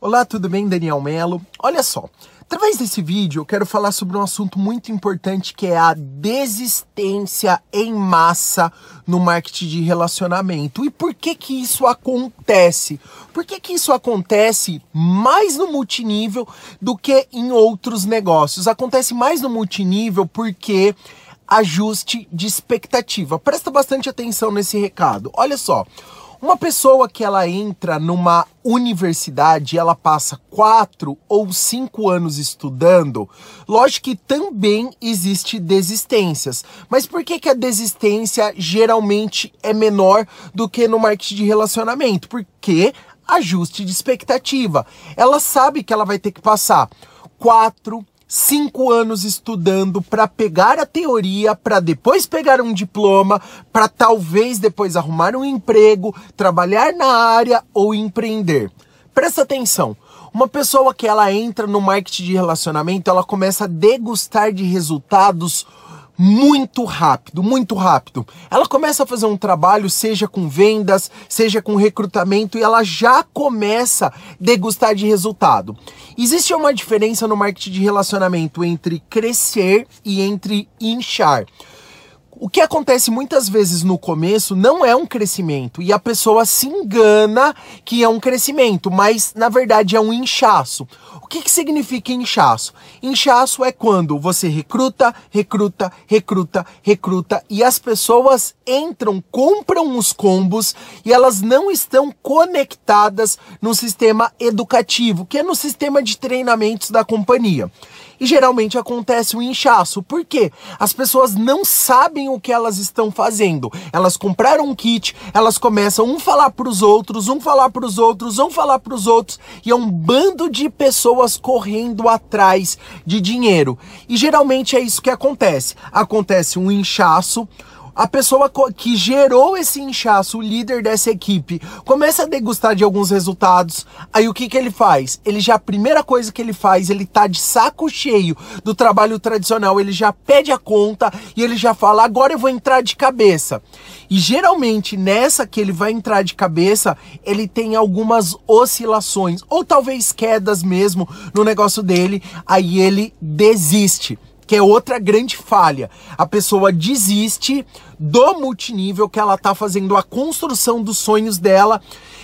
Olá, tudo bem? Daniel Melo. Olha só, através desse vídeo eu quero falar sobre um assunto muito importante que é a desistência em massa no marketing de relacionamento. E por que que isso acontece? Por que que isso acontece mais no multinível do que em outros negócios? Acontece mais no multinível porque ajuste de expectativa. Presta bastante atenção nesse recado. Olha só, uma pessoa que ela entra numa universidade, ela passa quatro ou cinco anos estudando, lógico que também existe desistências. Mas por que, que a desistência geralmente é menor do que no marketing de relacionamento? Porque ajuste de expectativa. Ela sabe que ela vai ter que passar quatro, cinco anos estudando para pegar a teoria, para depois pegar um diploma, para talvez depois arrumar um emprego, trabalhar na área ou empreender. Presta atenção. Uma pessoa que ela entra no marketing de relacionamento, ela começa a degustar de resultados muito rápido, muito rápido. Ela começa a fazer um trabalho, seja com vendas, seja com recrutamento, e ela já começa a degustar de resultado. Existe uma diferença no marketing de relacionamento entre crescer e entre inchar. O que acontece muitas vezes no começo não é um crescimento e a pessoa se engana que é um crescimento, mas na verdade é um inchaço. O que, que significa inchaço? Inchaço é quando você recruta, recruta, recruta, recruta e as pessoas entram, compram os combos e elas não estão conectadas no sistema educativo, que é no sistema de treinamentos da companhia. E geralmente acontece um inchaço. Por quê? As pessoas não sabem o que elas estão fazendo. Elas compraram um kit, elas começam um falar para os outros, um falar para os outros, um falar para os outros, e é um bando de pessoas correndo atrás de dinheiro. E geralmente é isso que acontece. Acontece um inchaço, a pessoa que gerou esse inchaço, o líder dessa equipe, começa a degustar de alguns resultados. Aí o que, que ele faz? Ele já, a primeira coisa que ele faz, ele tá de saco cheio do trabalho tradicional, ele já pede a conta e ele já fala: agora eu vou entrar de cabeça. E geralmente nessa que ele vai entrar de cabeça, ele tem algumas oscilações, ou talvez quedas mesmo no negócio dele, aí ele desiste que é outra grande falha. A pessoa desiste do multinível que ela está fazendo a construção dos sonhos dela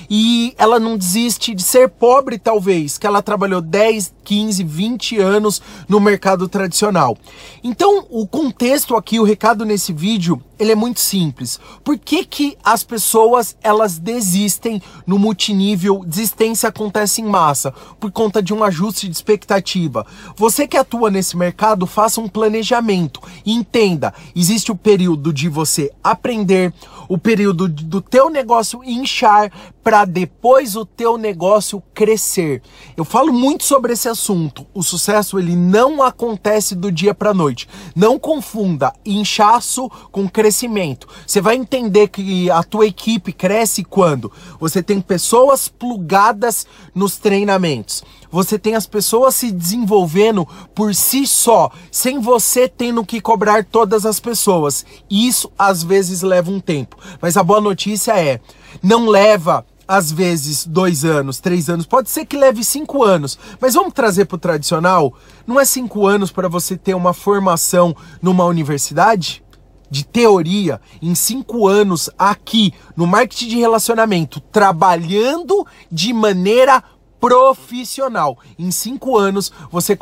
e ela não desiste de ser pobre talvez, que ela trabalhou 10, 15, 20 anos no mercado tradicional. Então, o contexto aqui, o recado nesse vídeo, ele é muito simples. Por que que as pessoas elas desistem no multinível? Desistência acontece em massa por conta de um ajuste de expectativa. Você que atua nesse mercado, faça um planejamento e entenda, existe o período de você você aprender, o período do teu negócio inchar para depois o teu negócio crescer. Eu falo muito sobre esse assunto. O sucesso ele não acontece do dia para noite. Não confunda inchaço com crescimento. Você vai entender que a tua equipe cresce quando você tem pessoas plugadas nos treinamentos. Você tem as pessoas se desenvolvendo por si só, sem você tendo que cobrar todas as pessoas. Isso às vezes leva um tempo. Mas a boa notícia é, não leva às vezes dois anos, três anos, pode ser que leve cinco anos, mas vamos trazer para o tradicional? Não é cinco anos para você ter uma formação numa universidade? De teoria, em cinco anos aqui no marketing de relacionamento, trabalhando de maneira profissional. Em cinco anos você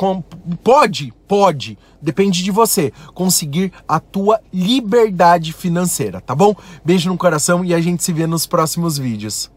pode, pode, depende de você, conseguir a tua liberdade financeira, tá bom? Beijo no coração e a gente se vê nos próximos vídeos.